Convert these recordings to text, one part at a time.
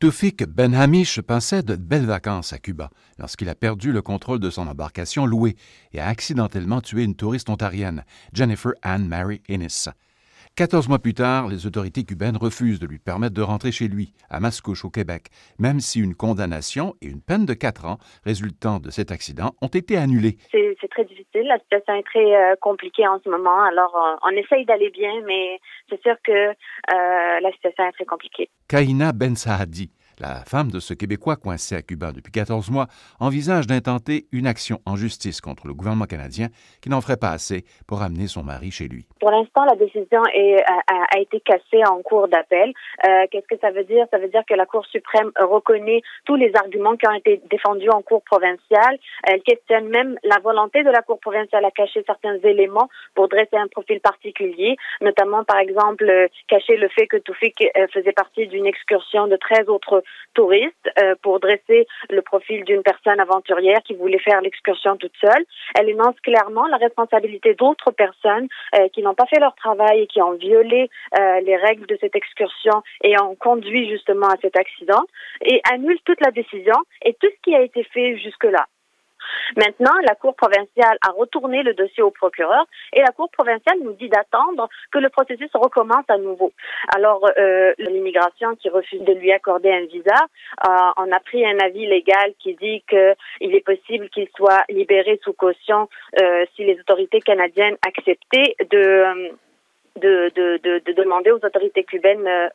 Toufik Ben Hamish passait de belles vacances à Cuba lorsqu'il a perdu le contrôle de son embarcation louée et a accidentellement tué une touriste ontarienne, Jennifer Anne Mary Innes. Quatorze mois plus tard, les autorités cubaines refusent de lui permettre de rentrer chez lui, à Mascouche, au Québec, même si une condamnation et une peine de quatre ans résultant de cet accident ont été annulées. C'est très difficile. La situation est très euh, compliquée en ce moment. Alors, on, essaye d'aller bien, mais c'est sûr que euh, la situation est très compliquée. Kaina Ben Saadi la femme de ce Québécois coincé à Cuba depuis 14 mois envisage d'intenter une action en justice contre le gouvernement canadien qui n'en ferait pas assez pour amener son mari chez lui. Pour l'instant, la décision a, été cassée en cours d'appel. Euh, qu'est-ce que ça veut dire? Ça veut dire que la Cour suprême reconnaît tous les arguments qui ont été défendus en Cour provinciale. Elle questionne même la volonté de la Cour provinciale à cacher certains éléments pour dresser un profil particulier, notamment, par exemple, euh, cacher le fait que Toufik euh, faisait partie d'une excursion de 13 autres touriste euh, pour dresser le profil d'une personne aventurière qui voulait faire l'excursion toute seule. Elle énonce clairement la responsabilité d'autres personnes euh, qui n'ont pas fait leur travail et qui ont violé euh, les règles de cette excursion et ont conduit justement à cet accident et annule toute la décision et tout ce qui a été fait jusque-là. Maintenant, la Cour provinciale a retourné le dossier au procureur et la Cour provinciale nous dit d'attendre que le processus recommence à nouveau. Alors, euh, l'immigration qui refuse de lui accorder un visa, euh, on a pris un avis légal qui dit qu'il est possible qu'il soit libéré sous caution euh, si les autorités canadiennes acceptaient de de, de, de, demander aux autorités cubaines euh,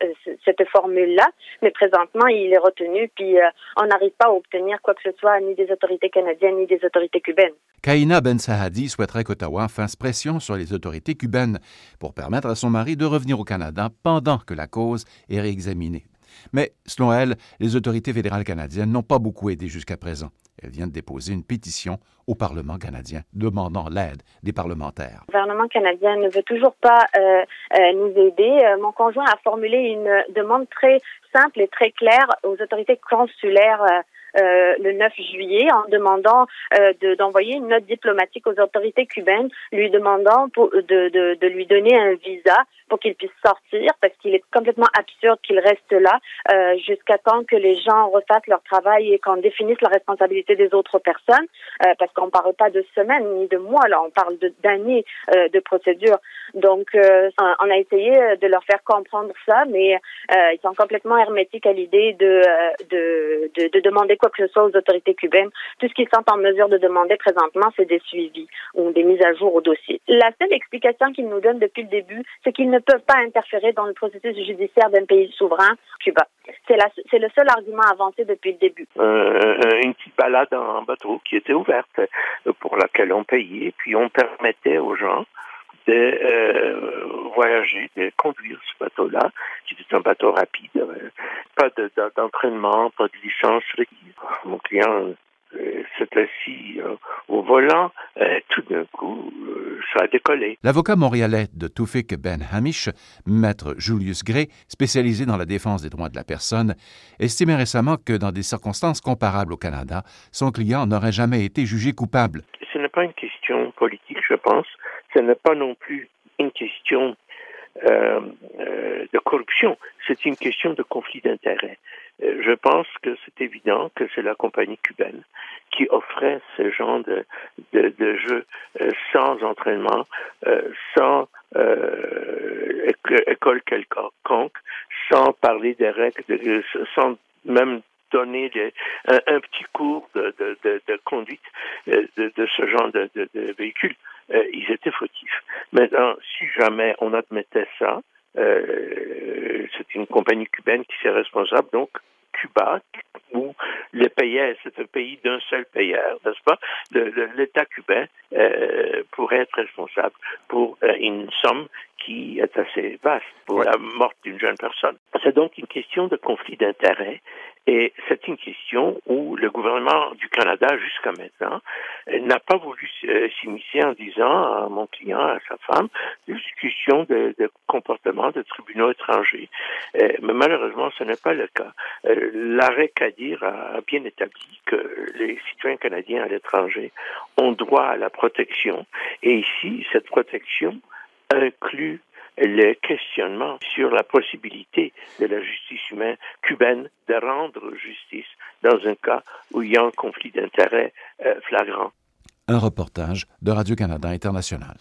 cette formule-là, mais présentement, il est retenu, puis euh, on n'arrive pas à obtenir quoi que ce soit ni des autorités canadiennes ni des autorités cubaines. Kaina Ben Sahadi souhaiterait qu'Ottawa fasse pression sur les autorités cubaines pour permettre à son mari de revenir au Canada pendant que la cause est réexaminée. Mais, selon elle, les autorités fédérales canadiennes n'ont pas beaucoup aidé jusqu'à présent. Elle vient de déposer une pétition au Parlement canadien demandant l'aide des parlementaires. Le gouvernement canadien ne veut toujours pas euh, euh, nous aider. Euh, mon conjoint a formulé une demande très simple et très claire aux autorités consulaires le 9 juillet en demandant euh, d'envoyer une note diplomatique aux autorités cubaines, lui demandant pour, de, de, de, lui donner un visa pour qu'il puisse sortir, parce qu'il est complètement absurde qu'il reste là euh, jusqu'à temps que les gens refassent leur travail et qu'on définisse la responsabilité des autres personnes, euh, parce qu'on parle pas de semaines ni de mois, là, on parle d'années de, de procédure. Donc, on a essayé de leur faire comprendre ça, mais ils sont complètement hermétiques à l'idée de, de, de, de demander quoi que ce soit aux autorités cubaines. Tout ce qu'ils sont en mesure de demander présentement, c'est des suivis ou des mises à jour au dossier. La seule explication qu'ils nous donnent depuis le début, c'est qu'ils ne peuvent pas interférer dans le processus judiciaire d'un pays souverain, Cuba. C'est, le seul argument avancé depuis le début. Euh, une petite balade en bateau qui était ouverte, pour laquelle on payait, puis on permettait aux gens de euh, voyager, de conduire ce bateau-là, qui est un bateau rapide. Euh, pas d'entraînement, pas de licence Mon client euh, s'est assis au volant, tout d'un coup, ça a décollé. L'avocat montréalais de Toufik Ben Hamish, maître Julius Gray, spécialisé dans la défense des droits de la personne, estimait récemment que dans des circonstances comparables au Canada, son client n'aurait jamais été jugé coupable. Ce n'est pas une question politique, je pense ce n'est pas non plus une question euh, euh, de corruption, c'est une question de conflit d'intérêts. Euh, je pense que c'est évident que c'est la compagnie cubaine qui offrait ce genre de, de, jeu sans entraînement, sans école quelconque, sans parler des règles, sans même donner un, petit cours de, conduite de, ce genre de, véhicule. Euh, ils étaient fautifs. Maintenant, si jamais on admettait ça, euh, c'est une compagnie cubaine qui s'est responsable, donc Cuba, où les payeurs, c'est un pays d'un seul payeur, n'est-ce pas? L'État cubain euh, pourrait être responsable pour euh, une somme qui est assez vaste pour la mort d'une jeune personne. C'est donc une question de conflit d'intérêts et c'est une question où le gouvernement du Canada, jusqu'à maintenant, n'a pas voulu euh, s'immiscer en disant à mon client, à sa femme, discussion de, de comportement de tribunaux étrangers. Euh, mais malheureusement, ce n'est pas le cas. Euh, l'arrêt Kadir a bien établi que les citoyens canadiens à l'étranger ont droit à la protection. Et ici, cette protection inclut le questionnement sur la possibilité de la justice humaine cubaine de rendre justice dans un cas où il y a un conflit d'intérêts euh, flagrant. Un reportage de Radio-Canada International.